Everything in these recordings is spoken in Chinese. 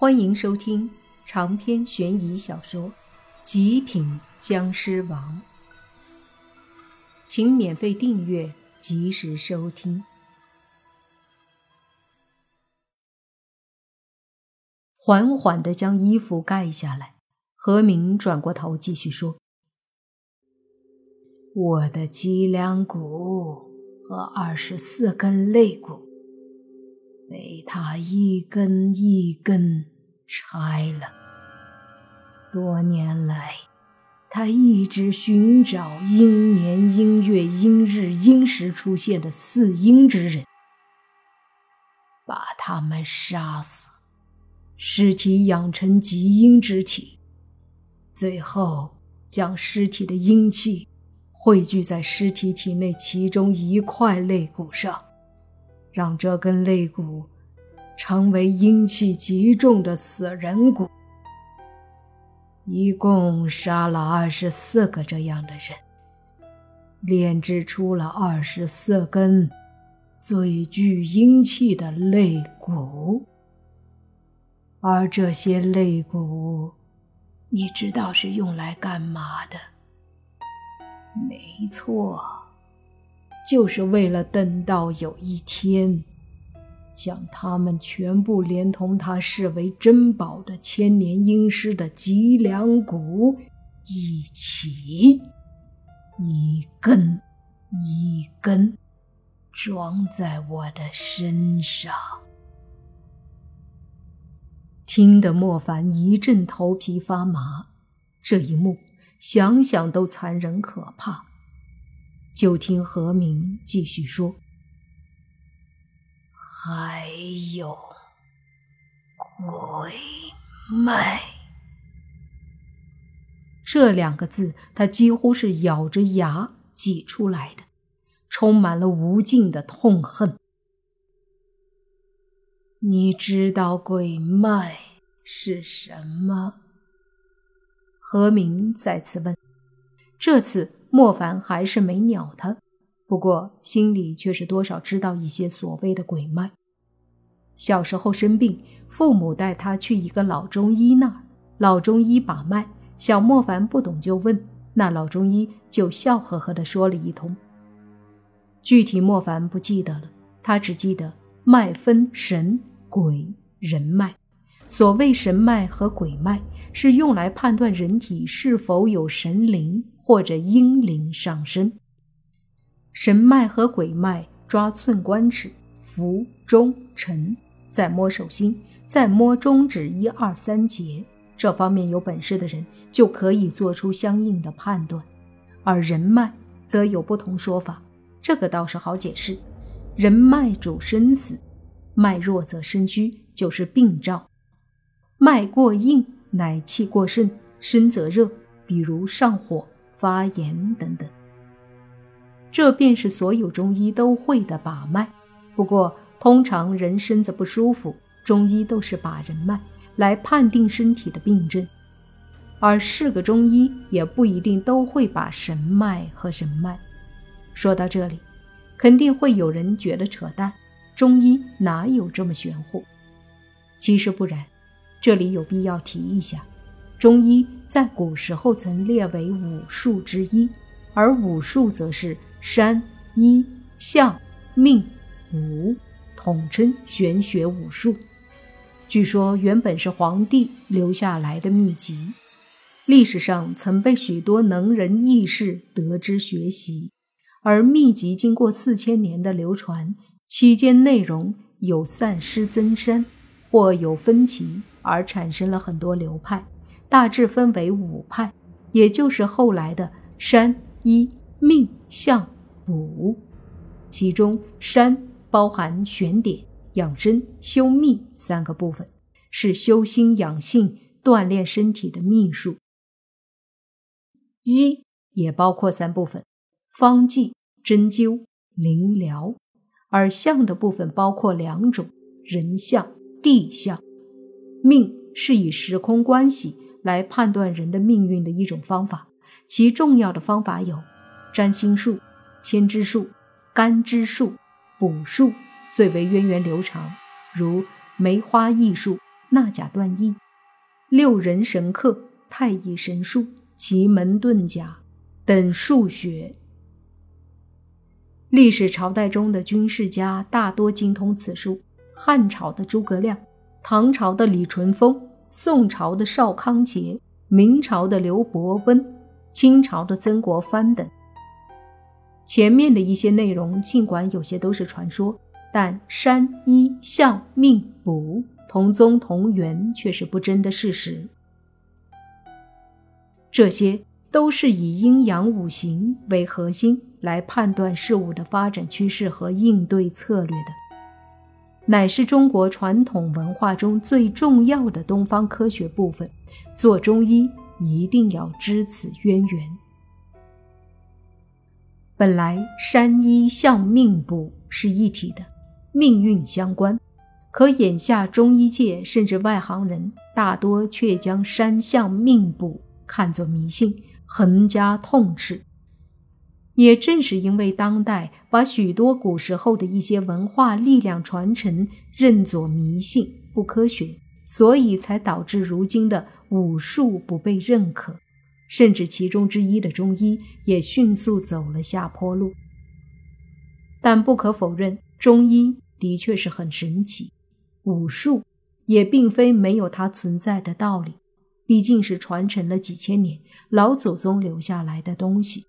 欢迎收听长篇悬疑小说《极品僵尸王》，请免费订阅，及时收听。缓缓的将衣服盖下来，何明转过头继续说：“我的脊梁骨和二十四根肋骨。”被他一根一根拆了。多年来，他一直寻找阴年、阴月、阴日、阴时出现的四阴之人，把他们杀死，尸体养成极阴之体，最后将尸体的阴气汇聚在尸体体内其中一块肋骨上。让这根肋骨成为阴气极重的死人骨。一共杀了二十四个这样的人，炼制出了二十四根最具阴气的肋骨。而这些肋骨，你知道是用来干嘛的？没错。就是为了等到有一天，将他们全部连同他视为珍宝的千年阴尸的脊梁骨一起，一根一根装在我的身上。听得莫凡一阵头皮发麻，这一幕想想都残忍可怕。就听何明继续说：“还有鬼脉。”这两个字，他几乎是咬着牙挤出来的，充满了无尽的痛恨。你知道鬼脉是什么？何明再次问，这次。莫凡还是没鸟他，不过心里却是多少知道一些所谓的鬼脉。小时候生病，父母带他去一个老中医那儿，老中医把脉，小莫凡不懂就问，那老中医就笑呵呵地说了一通。具体莫凡不记得了，他只记得脉分神、鬼、人脉。所谓神脉和鬼脉，是用来判断人体是否有神灵。或者阴灵上身，神脉和鬼脉抓寸关尺，浮中沉，再摸手心，再摸中指一二三节，这方面有本事的人就可以做出相应的判断。而人脉则有不同说法，这个倒是好解释。人脉主生死，脉弱则生虚，就是病兆；脉过硬乃气过盛，身则热，比如上火。发炎等等，这便是所有中医都会的把脉。不过，通常人身子不舒服，中医都是把人脉来判定身体的病症。而是个中医，也不一定都会把神脉和人脉。说到这里，肯定会有人觉得扯淡，中医哪有这么玄乎？其实不然，这里有必要提一下。中医在古时候曾列为五术之一，而五术则是山、医、象、命、武，统称玄学五术。据说原本是皇帝留下来的秘籍，历史上曾被许多能人异士得知学习。而秘籍经过四千年的流传，期间内容有散失增删，或有分歧，而产生了很多流派。大致分为五派，也就是后来的山医命相卜。其中山包含玄典、养生、修秘三个部分，是修心养性、锻炼身体的秘术。医也包括三部分：方剂、针灸、灵疗。而相的部分包括两种：人相、地相。命是以时空关系。来判断人的命运的一种方法，其重要的方法有占星术、牵枝术、干支术、卜术，最为源远流长，如梅花易数、纳甲断义、六人神客、太乙神术、奇门遁甲等数学。历史朝代中的军事家大多精通此术，汉朝的诸葛亮、唐朝的李淳风、宋朝的邵康节、明朝的刘伯温、清朝的曾国藩等。前面的一些内容，尽管有些都是传说，但山医相命卜同宗同源却是不争的事实。这些都是以阴阳五行为核心来判断事物的发展趋势和应对策略的，乃是中国传统文化中最重要的东方科学部分。做中医一定要知此渊源。本来山医相命卜是一体的，命运相关。可眼下中医界甚至外行人大多却将山相命卜看作迷信，横加痛斥。也正是因为当代把许多古时候的一些文化力量传承认作迷信、不科学，所以才导致如今的武术不被认可。甚至其中之一的中医也迅速走了下坡路。但不可否认，中医的确是很神奇，武术也并非没有它存在的道理，毕竟是传承了几千年老祖宗留下来的东西，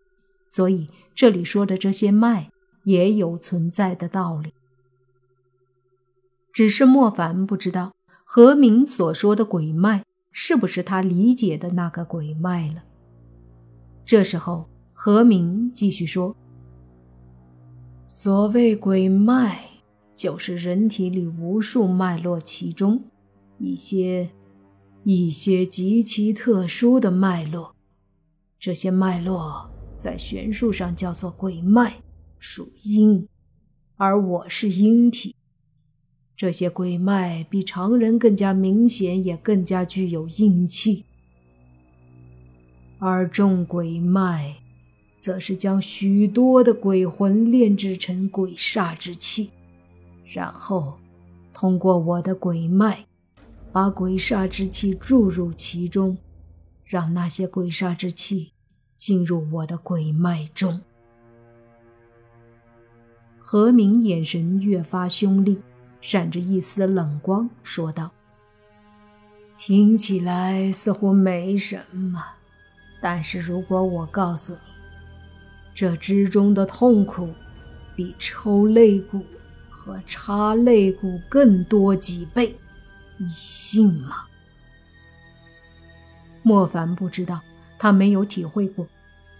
所以这里说的这些脉也有存在的道理。只是莫凡不知道何明所说的鬼脉是不是他理解的那个鬼脉了。这时候，何明继续说：“所谓鬼脉，就是人体里无数脉络其中一些一些极其特殊的脉络。这些脉络在玄术上叫做鬼脉，属阴，而我是阴体。这些鬼脉比常人更加明显，也更加具有阴气。”而众鬼脉，则是将许多的鬼魂炼制成鬼煞之气，然后通过我的鬼脉，把鬼煞之气注入其中，让那些鬼煞之气进入我的鬼脉中。何明眼神越发凶厉，闪着一丝冷光，说道：“听起来似乎没什么。”但是如果我告诉你，这之中的痛苦比抽肋骨和插肋骨更多几倍，你信吗？莫凡不知道，他没有体会过，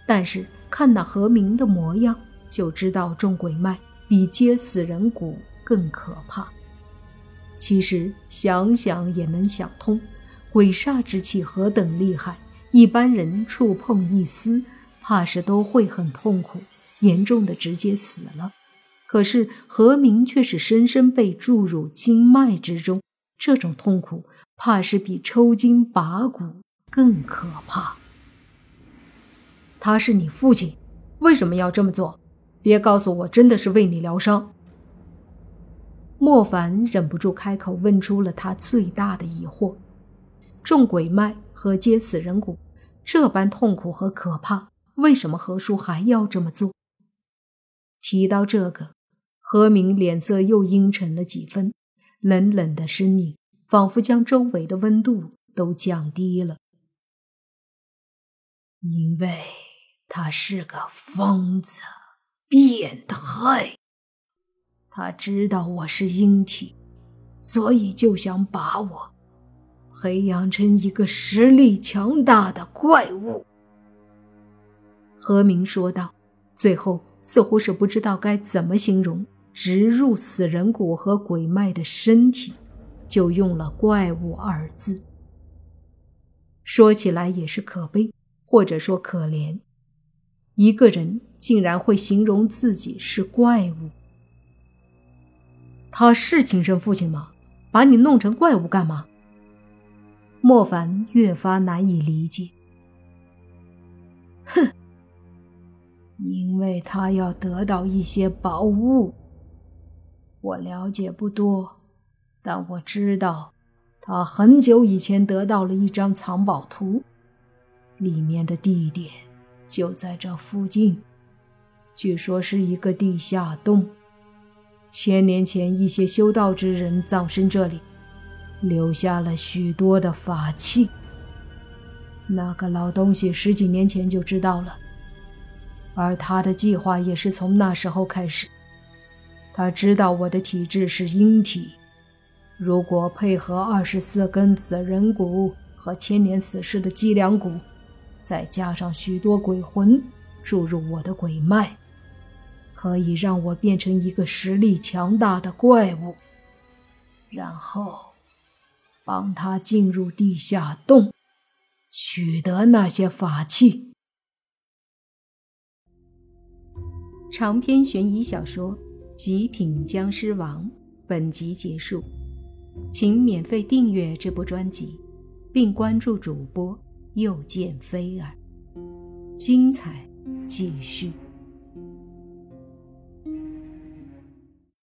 但是看那何明的模样，就知道中鬼脉比接死人骨更可怕。其实想想也能想通，鬼煞之气何等厉害。一般人触碰一丝，怕是都会很痛苦，严重的直接死了。可是何明却是深深被注入经脉之中，这种痛苦怕是比抽筋拔骨更可怕。他是你父亲，为什么要这么做？别告诉我真的是为你疗伤。莫凡忍不住开口问出了他最大的疑惑：中鬼脉。和接死人骨，这般痛苦和可怕，为什么何叔还要这么做？提到这个，何明脸色又阴沉了几分，冷冷的身影仿佛将周围的温度都降低了。因为他是个疯子，变态。他知道我是阴体，所以就想把我。培养成一个实力强大的怪物，何明说道。最后似乎是不知道该怎么形容植入死人骨和鬼脉的身体，就用了“怪物”二字。说起来也是可悲，或者说可怜，一个人竟然会形容自己是怪物。他是亲生父亲吗？把你弄成怪物干嘛？莫凡越发难以理解。哼，因为他要得到一些宝物。我了解不多，但我知道，他很久以前得到了一张藏宝图，里面的地点就在这附近，据说是一个地下洞。千年前，一些修道之人葬身这里，留下了许多的法器。那个老东西十几年前就知道了，而他的计划也是从那时候开始。他知道我的体质是阴体，如果配合二十四根死人骨和千年死士的脊梁骨，再加上许多鬼魂注入我的鬼脉。可以让我变成一个实力强大的怪物，然后帮他进入地下洞，取得那些法器。长篇悬疑小说《极品僵尸王》本集结束，请免费订阅这部专辑，并关注主播又见飞儿，精彩继续。